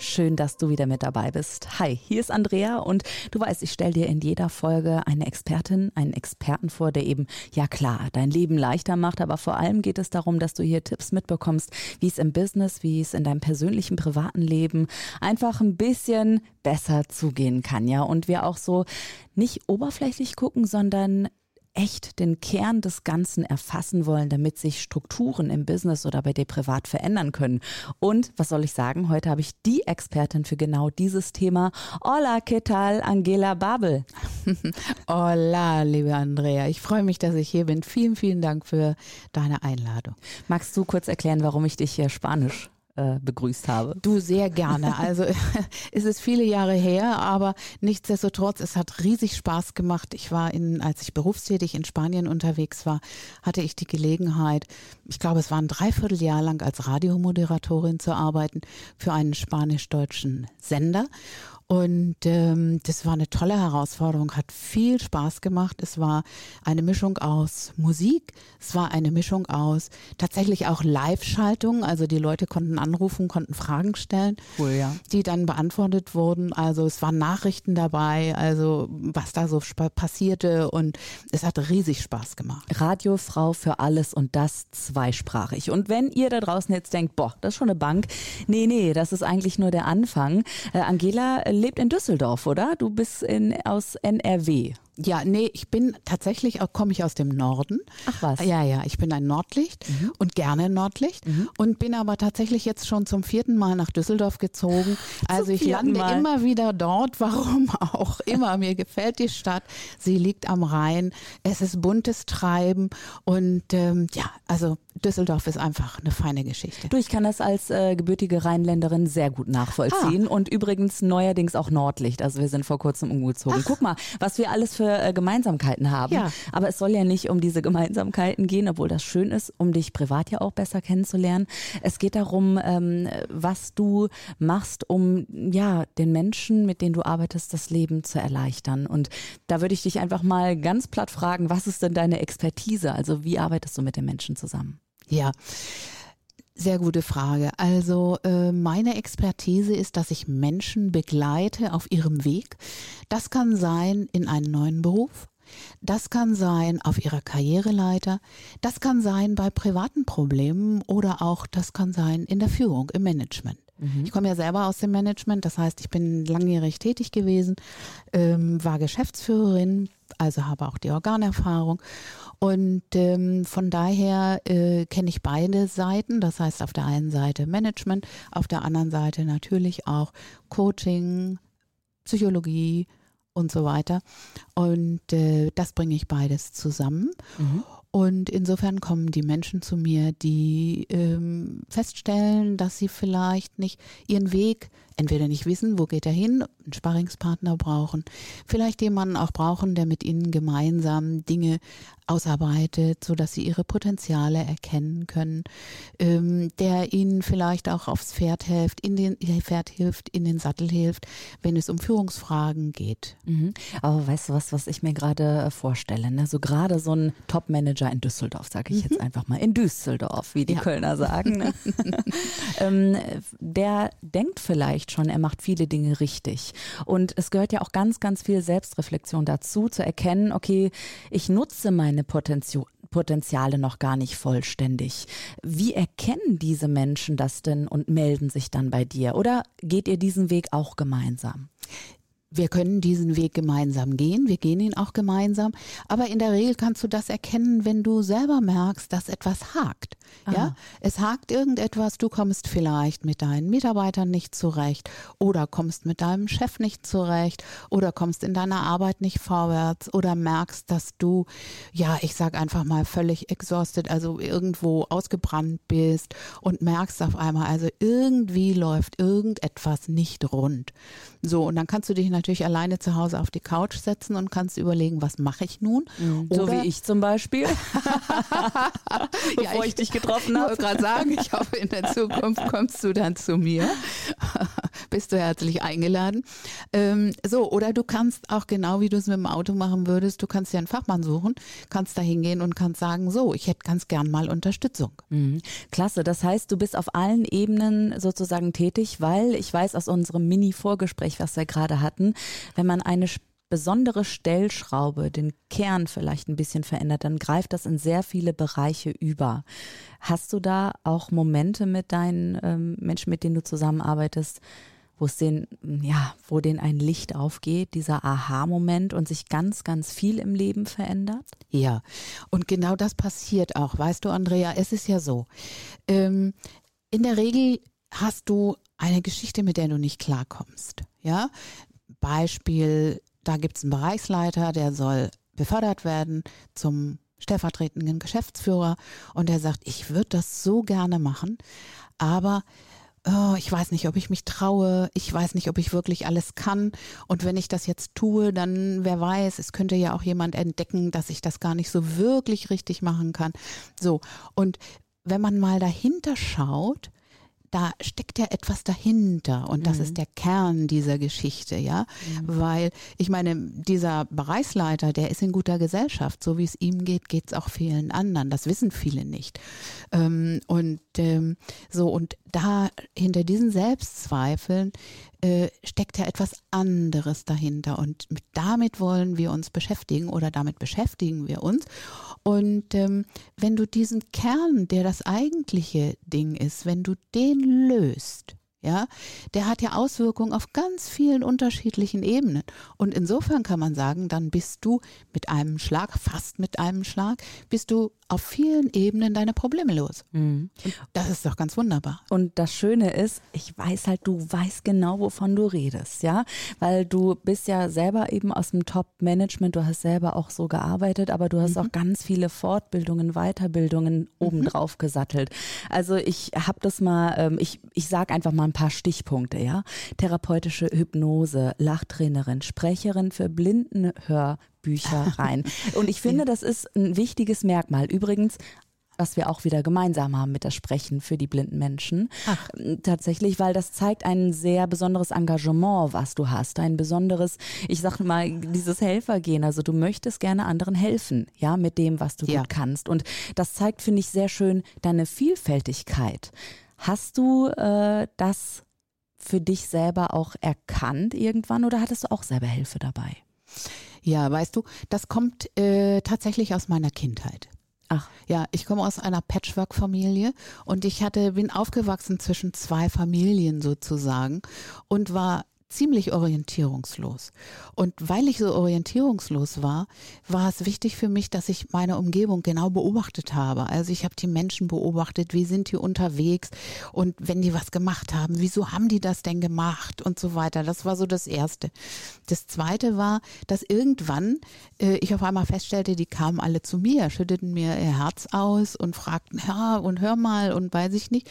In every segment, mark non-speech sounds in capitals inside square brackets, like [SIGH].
Schön, dass du wieder mit dabei bist. Hi, hier ist Andrea und du weißt, ich stelle dir in jeder Folge eine Expertin, einen Experten vor, der eben, ja klar, dein Leben leichter macht, aber vor allem geht es darum, dass du hier Tipps mitbekommst, wie es im Business, wie es in deinem persönlichen, privaten Leben einfach ein bisschen besser zugehen kann, ja, und wir auch so nicht oberflächlich gucken, sondern echt den Kern des Ganzen erfassen wollen, damit sich Strukturen im Business oder bei dir privat verändern können. Und was soll ich sagen? Heute habe ich die Expertin für genau dieses Thema. Hola, ¿qué tal? Angela Babel. [LAUGHS] Hola, liebe Andrea. Ich freue mich, dass ich hier bin. Vielen, vielen Dank für deine Einladung. Magst du kurz erklären, warum ich dich hier Spanisch äh, begrüßt habe. Du sehr gerne. Also [LAUGHS] es ist viele Jahre her, aber nichtsdestotrotz, es hat riesig Spaß gemacht. Ich war in, als ich berufstätig in Spanien unterwegs war, hatte ich die Gelegenheit, ich glaube, es war ein Dreivierteljahr lang als Radiomoderatorin zu arbeiten für einen spanisch-deutschen Sender. Und ähm, das war eine tolle Herausforderung, hat viel Spaß gemacht. Es war eine Mischung aus Musik, es war eine Mischung aus tatsächlich auch Live-Schaltung. Also die Leute konnten anrufen, konnten Fragen stellen, cool, ja. die dann beantwortet wurden. Also es waren Nachrichten dabei, also was da so passierte und es hat riesig Spaß gemacht. Radiofrau für alles und das zweisprachig. Und wenn ihr da draußen jetzt denkt, boah, das ist schon eine Bank. Nee, nee, das ist eigentlich nur der Anfang. Äh, Angela lebt in Düsseldorf, oder? Du bist in, aus NRW. Ja, nee, ich bin tatsächlich komme ich aus dem Norden. Ach was. Ja, ja, ich bin ein Nordlicht mhm. und gerne Nordlicht mhm. und bin aber tatsächlich jetzt schon zum vierten Mal nach Düsseldorf gezogen. Also ich lande Mal. immer wieder dort, [LAUGHS] warum auch immer. Mir gefällt die Stadt. Sie liegt am Rhein. Es ist buntes Treiben und ähm, ja, also Düsseldorf ist einfach eine feine Geschichte. Du, ich kann das als äh, gebürtige Rheinländerin sehr gut nachvollziehen ah. und übrigens neuerdings auch Nordlicht. Also wir sind vor kurzem umgezogen. Ach. Guck mal, was wir alles für äh, Gemeinsamkeiten haben. Ja. Aber es soll ja nicht um diese Gemeinsamkeiten gehen, obwohl das schön ist, um dich privat ja auch besser kennenzulernen. Es geht darum, ähm, was du machst, um ja den Menschen, mit denen du arbeitest, das Leben zu erleichtern. Und da würde ich dich einfach mal ganz platt fragen, was ist denn deine Expertise? Also wie arbeitest du mit den Menschen zusammen? Ja. Sehr gute Frage. Also äh, meine Expertise ist, dass ich Menschen begleite auf ihrem Weg. Das kann sein in einen neuen Beruf. Das kann sein auf ihrer Karriereleiter. Das kann sein bei privaten Problemen oder auch das kann sein in der Führung, im Management. Mhm. Ich komme ja selber aus dem Management, das heißt, ich bin langjährig tätig gewesen, ähm, war Geschäftsführerin, also habe auch die Organerfahrung und ähm, von daher äh, kenne ich beide Seiten. Das heißt, auf der einen Seite Management, auf der anderen Seite natürlich auch Coaching, Psychologie und so weiter. Und äh, das bringe ich beides zusammen. Mhm. Und insofern kommen die Menschen zu mir, die ähm, feststellen, dass sie vielleicht nicht ihren Weg entweder nicht wissen, wo geht er hin, einen Sparringspartner brauchen, vielleicht jemanden auch brauchen, der mit ihnen gemeinsam Dinge ausarbeitet, so dass sie ihre Potenziale erkennen können, ähm, der ihnen vielleicht auch aufs Pferd hilft, in den Pferd hilft, in den Sattel hilft, wenn es um Führungsfragen geht. Mhm. Aber weißt du was, was ich mir gerade äh, vorstelle? Ne? So gerade so ein Top-Manager in Düsseldorf, sage ich mhm. jetzt einfach mal, in Düsseldorf, wie die ja. Kölner sagen. Ne? [LAUGHS] ähm, der denkt vielleicht schon, er macht viele Dinge richtig. Und es gehört ja auch ganz, ganz viel Selbstreflexion dazu, zu erkennen, okay, ich nutze meine Potenzial Potenziale noch gar nicht vollständig. Wie erkennen diese Menschen das denn und melden sich dann bei dir? Oder geht ihr diesen Weg auch gemeinsam? Wir können diesen Weg gemeinsam gehen, wir gehen ihn auch gemeinsam, aber in der Regel kannst du das erkennen, wenn du selber merkst, dass etwas hakt. Aha. Ja, es hakt irgendetwas, du kommst vielleicht mit deinen Mitarbeitern nicht zurecht oder kommst mit deinem Chef nicht zurecht oder kommst in deiner Arbeit nicht vorwärts oder merkst, dass du, ja, ich sag einfach mal völlig exhausted, also irgendwo ausgebrannt bist und merkst auf einmal, also irgendwie läuft irgendetwas nicht rund. So, und dann kannst du dich natürlich alleine zu Hause auf die Couch setzen und kannst überlegen, was mache ich nun? Mhm. So wie ich zum Beispiel, [LAUGHS] bevor ja, ich, ich, dich getroffen habe. Ich wollte gerade sagen, ich hoffe, in der Zukunft kommst du dann zu mir. [LAUGHS] Bist du herzlich eingeladen. Ähm, so, oder du kannst auch genau wie du es mit dem Auto machen würdest, du kannst dir einen Fachmann suchen, kannst da hingehen und kannst sagen, so, ich hätte ganz gern mal Unterstützung. Mhm. Klasse, das heißt, du bist auf allen Ebenen sozusagen tätig, weil ich weiß aus unserem Mini-Vorgespräch, was wir gerade hatten, wenn man eine besondere Stellschraube, den Kern vielleicht ein bisschen verändert, dann greift das in sehr viele Bereiche über. Hast du da auch Momente mit deinen ähm, Menschen, mit denen du zusammenarbeitest, wo es den, ja, wo denen ein Licht aufgeht, dieser Aha-Moment und sich ganz, ganz viel im Leben verändert? Ja, und genau das passiert auch. Weißt du, Andrea, es ist ja so. Ähm, in der Regel hast du eine Geschichte, mit der du nicht klarkommst. Ja, Beispiel, da gibt es einen Bereichsleiter, der soll befördert werden zum stellvertretenden Geschäftsführer und der sagt, ich würde das so gerne machen, aber oh, ich weiß nicht, ob ich mich traue, ich weiß nicht, ob ich wirklich alles kann. Und wenn ich das jetzt tue, dann wer weiß, es könnte ja auch jemand entdecken, dass ich das gar nicht so wirklich richtig machen kann. So, und wenn man mal dahinter schaut, da steckt ja etwas dahinter und das mhm. ist der Kern dieser Geschichte, ja, mhm. weil ich meine, dieser Bereichsleiter, der ist in guter Gesellschaft, so wie es ihm geht, geht es auch vielen anderen, das wissen viele nicht ähm, und ähm, so und da hinter diesen Selbstzweifeln äh, steckt ja etwas anderes dahinter und mit, damit wollen wir uns beschäftigen oder damit beschäftigen wir uns. Und ähm, wenn du diesen Kern, der das eigentliche Ding ist, wenn du den löst, ja, der hat ja Auswirkungen auf ganz vielen unterschiedlichen Ebenen. Und insofern kann man sagen, dann bist du mit einem Schlag, fast mit einem Schlag, bist du auf vielen Ebenen deine Probleme los. Mhm. Das ist doch ganz wunderbar. Und das Schöne ist, ich weiß halt, du weißt genau, wovon du redest, ja, weil du bist ja selber eben aus dem Top-Management, du hast selber auch so gearbeitet, aber du hast mhm. auch ganz viele Fortbildungen, Weiterbildungen mhm. obendrauf gesattelt. Also ich habe das mal, ähm, ich, ich sage einfach mal ein paar Stichpunkte, ja. Therapeutische Hypnose, Lachtrainerin, Sprecherin für Blindenhör Bücher [LAUGHS] rein. Und ich finde, das ist ein wichtiges Merkmal. Übrigens, was wir auch wieder gemeinsam haben mit das Sprechen für die blinden Menschen. Ach. Tatsächlich, weil das zeigt ein sehr besonderes Engagement, was du hast. Ein besonderes, ich sag mal, dieses Helfergehen. Also du möchtest gerne anderen helfen, ja, mit dem, was du ja. gut kannst. Und das zeigt, finde ich, sehr schön deine Vielfältigkeit. Hast du äh, das für dich selber auch erkannt irgendwann oder hattest du auch selber Hilfe dabei? Ja, weißt du, das kommt äh, tatsächlich aus meiner Kindheit. Ach. Ja, ich komme aus einer Patchwork-Familie und ich hatte, bin aufgewachsen zwischen zwei Familien sozusagen und war ziemlich orientierungslos. Und weil ich so orientierungslos war, war es wichtig für mich, dass ich meine Umgebung genau beobachtet habe. Also ich habe die Menschen beobachtet, wie sind die unterwegs und wenn die was gemacht haben, wieso haben die das denn gemacht und so weiter. Das war so das Erste. Das Zweite war, dass irgendwann äh, ich auf einmal feststellte, die kamen alle zu mir, schütteten mir ihr Herz aus und fragten, ja, und hör mal und weiß ich nicht.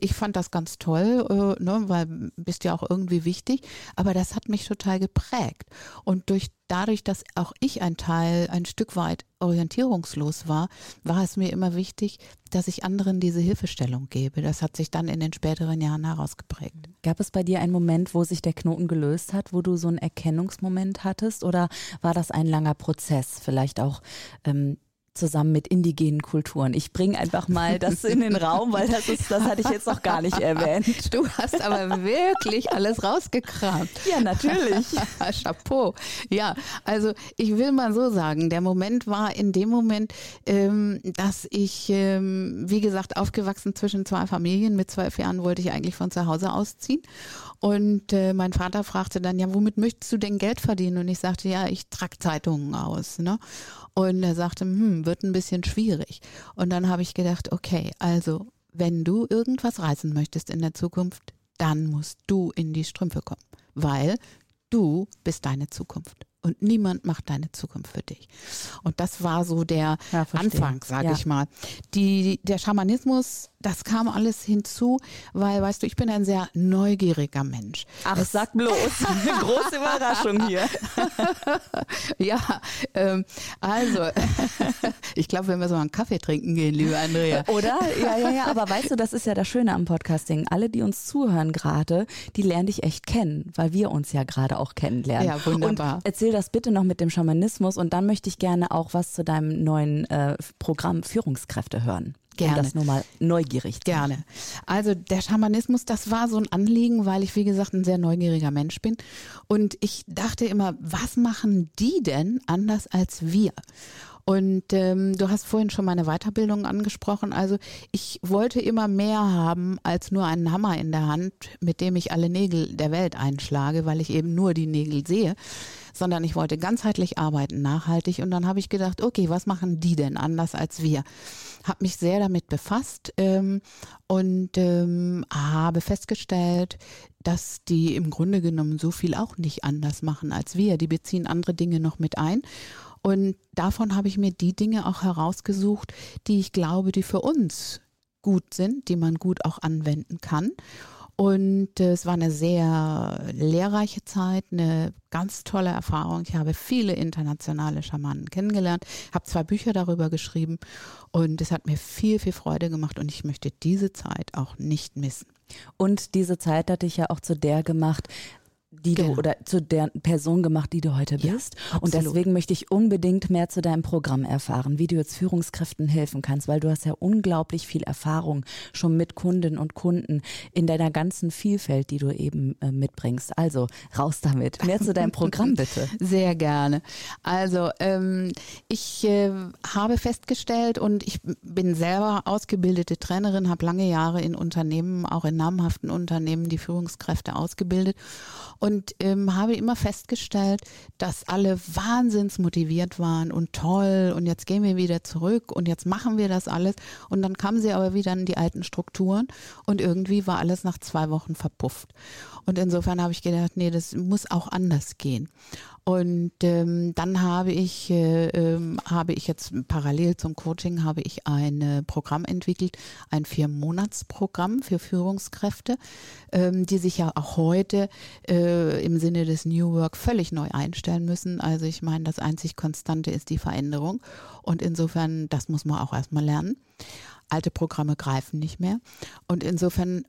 Ich fand das ganz toll, äh, ne, weil bist ja auch irgendwie wichtig. Aber das hat mich total geprägt. Und durch dadurch, dass auch ich ein Teil, ein Stück weit orientierungslos war, war es mir immer wichtig, dass ich anderen diese Hilfestellung gebe. Das hat sich dann in den späteren Jahren herausgeprägt. Gab es bei dir einen Moment, wo sich der Knoten gelöst hat, wo du so einen Erkennungsmoment hattest? Oder war das ein langer Prozess? Vielleicht auch ähm, zusammen mit indigenen Kulturen. Ich bringe einfach mal das in den Raum, weil das ist, das hatte ich jetzt noch gar nicht erwähnt. Du hast aber wirklich alles rausgekramt. Ja, natürlich. [LAUGHS] Chapeau. Ja, also ich will mal so sagen, der Moment war in dem Moment, ähm, dass ich, ähm, wie gesagt, aufgewachsen zwischen zwei Familien. Mit zwölf Jahren wollte ich eigentlich von zu Hause ausziehen. Und äh, mein Vater fragte dann, ja, womit möchtest du denn Geld verdienen? Und ich sagte, ja, ich trage Zeitungen aus. Ne? Und er sagte, hm, wird ein bisschen schwierig. Und dann habe ich gedacht, okay, also wenn du irgendwas reißen möchtest in der Zukunft, dann musst du in die Strümpfe kommen, weil du bist deine Zukunft. und niemand macht deine Zukunft für dich. Und das war so der Ja. Anfang, sage Ja. ich mal. Die, der Schamanismus, das kam alles hinzu, weil, weißt du, ich bin ein sehr neugieriger Mensch. Ach, sag bloß. [LAUGHS] Große Überraschung hier. [LAUGHS] Ja, ähm, also, [LAUGHS] ich glaube, wenn wir so einen Kaffee trinken gehen, liebe Andrea. Oder? Ja, ja, ja. Aber weißt du, das ist ja das Schöne am Podcasting. Alle, die uns zuhören gerade, die lernen dich echt kennen, weil wir uns ja gerade auch kennenlernen. Ja, wunderbar. Und erzähl das bitte noch mit dem Schamanismus und dann möchte ich gerne auch was zu deinem neuen äh, Programm Führungskräfte hören. Gerne. Um das nur mal neugierig Gerne. Also der Schamanismus, das war so ein Anliegen, weil ich, wie gesagt, ein sehr neugieriger Mensch bin. Und ich dachte immer, was machen die denn anders als wir? Und ähm, du hast vorhin schon meine Weiterbildung angesprochen. Also ich wollte immer mehr haben als nur einen Hammer in der Hand, mit dem ich alle Nägel der Welt einschlage, weil ich eben nur die Nägel sehe, sondern ich wollte ganzheitlich arbeiten, nachhaltig. Und dann habe ich gedacht, okay, was machen die denn anders als wir? Habe mich sehr damit befasst ähm, und ähm, habe festgestellt, dass die im Grunde genommen so viel auch nicht anders machen als wir. Die beziehen andere Dinge noch mit ein. Und davon habe ich mir die Dinge auch herausgesucht, die ich glaube, die für uns gut sind, die man gut auch anwenden kann. Und äh, es war eine sehr lehrreiche Zeit, eine ganz tolle Erfahrung. Ich habe viele internationale Schamanen kennengelernt, habe zwei Bücher darüber geschrieben und es hat mir viel, viel Freude gemacht und ich möchte diese Zeit auch nicht missen. Und diese Zeit hat dich ja auch zu der gemacht, die Genau. du oder zu der Person gemacht, die du heute Ja, bist. und absolut. deswegen möchte ich unbedingt mehr zu deinem Programm erfahren, wie du jetzt Führungskräften helfen kannst, weil du hast ja unglaublich viel Erfahrung schon mit Kundinnen und Kunden in deiner ganzen Vielfalt, die du eben äh, mitbringst. Also raus damit. Mehr zu deinem Programm [LAUGHS] bitte. Sehr gerne. Also ähm, ich äh, habe festgestellt und ich bin selber ausgebildete Trainerin, habe lange Jahre in Unternehmen, auch in namhaften Unternehmen, die Führungskräfte ausgebildet und ähm, habe immer festgestellt, dass alle wahnsinns motiviert waren und toll und jetzt gehen wir wieder zurück und jetzt machen wir das alles und dann kamen sie aber wieder in die alten Strukturen und irgendwie war alles nach zwei Wochen verpufft. Und insofern habe ich gedacht, nee, das muss auch anders gehen. Und ähm, dann habe ich, äh, ähm, habe ich jetzt parallel zum Coaching habe ich ein äh, Programm entwickelt, ein Vier-Monats-Programm für Führungskräfte, ähm, die sich ja auch heute äh, im Sinne des New Work völlig neu einstellen müssen. Also ich meine, das einzig Konstante ist die Veränderung. Und insofern, das muss man auch erstmal lernen. Alte Programme greifen nicht mehr. Und insofern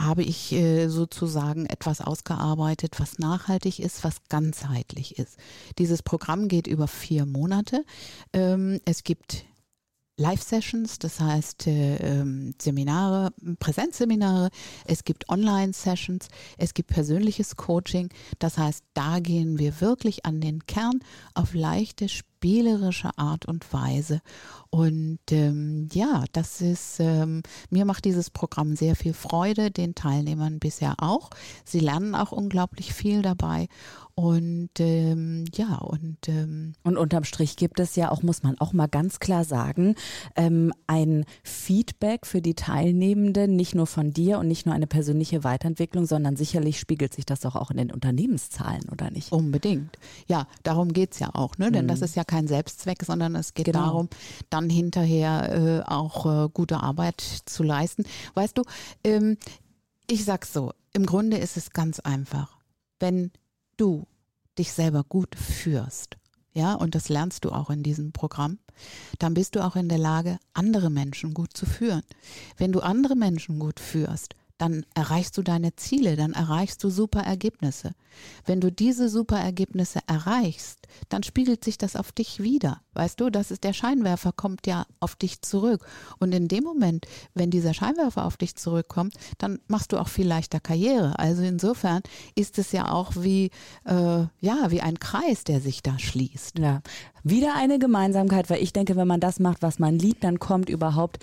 habe ich äh, sozusagen etwas ausgearbeitet, was nachhaltig ist, was ganzheitlich ist. Dieses Programm geht über vier Monate. Ähm, es gibt Live-Sessions, das heißt äh, ähm, Seminare, Präsenzseminare, es gibt Online-Sessions, es gibt persönliches Coaching. Das heißt, da gehen wir wirklich an den Kern auf leichte, spielerische Art und Weise. Und ähm, ja, das ist, ähm, mir macht dieses Programm sehr viel Freude, den Teilnehmern bisher auch. Sie lernen auch unglaublich viel dabei. Und ähm, ja, und ähm, Und unterm Strich gibt es ja auch, muss man auch mal ganz klar sagen, ähm, ein Feedback für die Teilnehmenden, nicht nur von dir und nicht nur eine persönliche Weiterentwicklung, sondern sicherlich spiegelt sich das doch auch in den Unternehmenszahlen, oder nicht? Unbedingt. Ja, darum geht's ja auch, ne? Denn das ist ja kein Selbstzweck, sondern es geht Genau. darum, dann hinterher äh, auch äh, gute Arbeit zu leisten. Weißt du, ähm, ich sag's so, im Grunde ist es ganz einfach. Wenn du dich selber gut führst, ja, und das lernst du auch in diesem Programm, dann bist du auch in der Lage, andere Menschen gut zu führen. Wenn du andere Menschen gut führst, dann erreichst du deine Ziele, dann erreichst du super Ergebnisse. Wenn du diese super Ergebnisse erreichst, dann spiegelt sich das auf dich wieder. Weißt du, das ist der Scheinwerfer kommt ja auf dich zurück. Und in dem Moment, wenn dieser Scheinwerfer auf dich zurückkommt, dann machst du auch viel leichter Karriere. Also insofern ist es ja auch wie, äh, ja, wie ein Kreis, der sich da schließt. Ja, wieder eine Gemeinsamkeit, weil ich denke, wenn man das macht, was man liebt, dann kommt überhaupt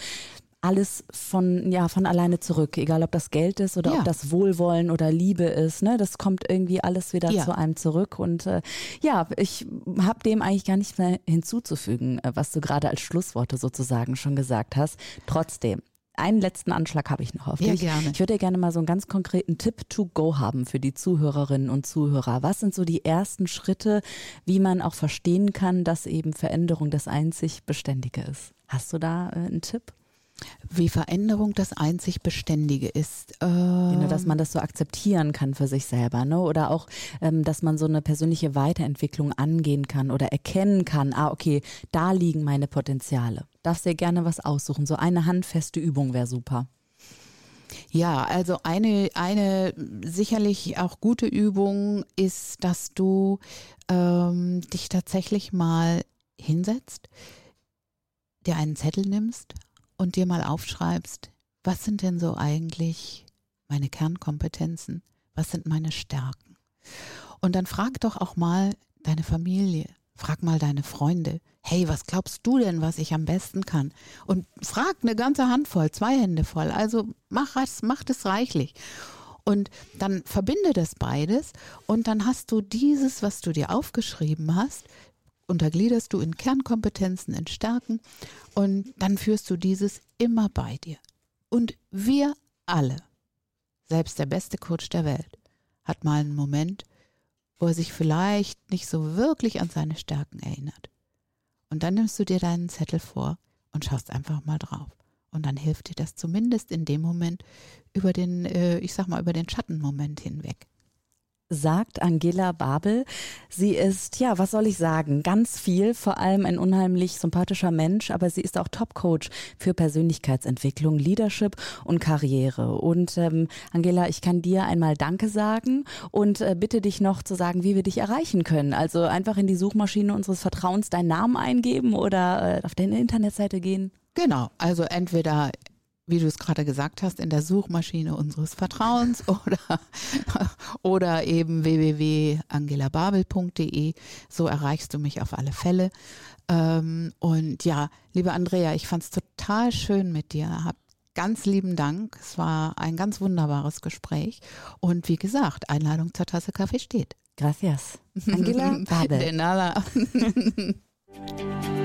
alles von, ja, von alleine zurück. Egal, ob das Geld ist oder Ja. ob das Wohlwollen oder Liebe ist. Ne? Das kommt irgendwie alles wieder Ja. zu einem zurück. Und äh, ja, ich habe dem eigentlich gar nichts mehr hinzuzufügen, äh, was du gerade als Schlussworte sozusagen schon gesagt hast. Trotzdem, einen letzten Anschlag habe ich noch auf Ja, dich. gerne. Ich würde gerne mal so einen ganz konkreten Tipp to go haben für die Zuhörerinnen und Zuhörer. Was sind so die ersten Schritte, wie man auch verstehen kann, dass eben Veränderung das einzig Beständige ist? Hast du da äh, einen Tipp? Wie Veränderung das einzig Beständige ist. Äh, Genau, dass man das so akzeptieren kann für sich selber, ne? Oder auch, ähm, dass man so eine persönliche Weiterentwicklung angehen kann oder erkennen kann, ah, okay, da liegen meine Potenziale. Darfst dir gerne was aussuchen. So eine handfeste Übung wäre super. Ja, also eine, eine sicherlich auch gute Übung ist, dass du ähm, dich tatsächlich mal hinsetzt, dir einen Zettel nimmst und dir mal aufschreibst, was sind denn so eigentlich meine Kernkompetenzen? Was sind meine Stärken? Und dann frag doch auch mal deine Familie, frag mal deine Freunde, hey, was glaubst du denn, was ich am besten kann? Und frag eine ganze Handvoll, zwei Hände voll. Also mach es, mach das reichlich. Und dann verbinde das beides und dann hast du dieses, was du dir aufgeschrieben hast, untergliederst du in Kernkompetenzen, in Stärken und dann führst du dieses immer bei dir. Und wir alle, selbst der beste Coach der Welt, hat mal einen Moment, wo er sich vielleicht nicht so wirklich an seine Stärken erinnert. Und dann nimmst du dir deinen Zettel vor und schaust einfach mal drauf. Und dann hilft dir das zumindest in dem Moment über den, äh, ich sag mal, über den Schattenmoment hinweg sagt Angela Babel. Sie ist, ja, was soll ich sagen, ganz viel, vor allem ein unheimlich sympathischer Mensch, aber sie ist auch Top-Coach für Persönlichkeitsentwicklung, Leadership und Karriere. Und ähm, Angela, ich kann dir einmal Danke sagen und äh, bitte dich noch zu sagen, wie wir dich erreichen können. Also einfach in die Suchmaschine unseres Vertrauens deinen Namen eingeben oder äh, auf deine Internetseite gehen. Genau, also entweder wie du es gerade gesagt hast, in der Suchmaschine unseres Vertrauens [LAUGHS] oder, oder eben www.angelababel.de. So erreichst du mich auf alle Fälle. Ähm, und ja, liebe Andrea, ich fand es total schön mit dir. Hab ganz lieben Dank. Es war ein ganz wunderbares Gespräch. Und wie gesagt, Einladung zur Tasse Kaffee steht. Gracias. [LAUGHS] Angela Babel. De nada. [LAUGHS]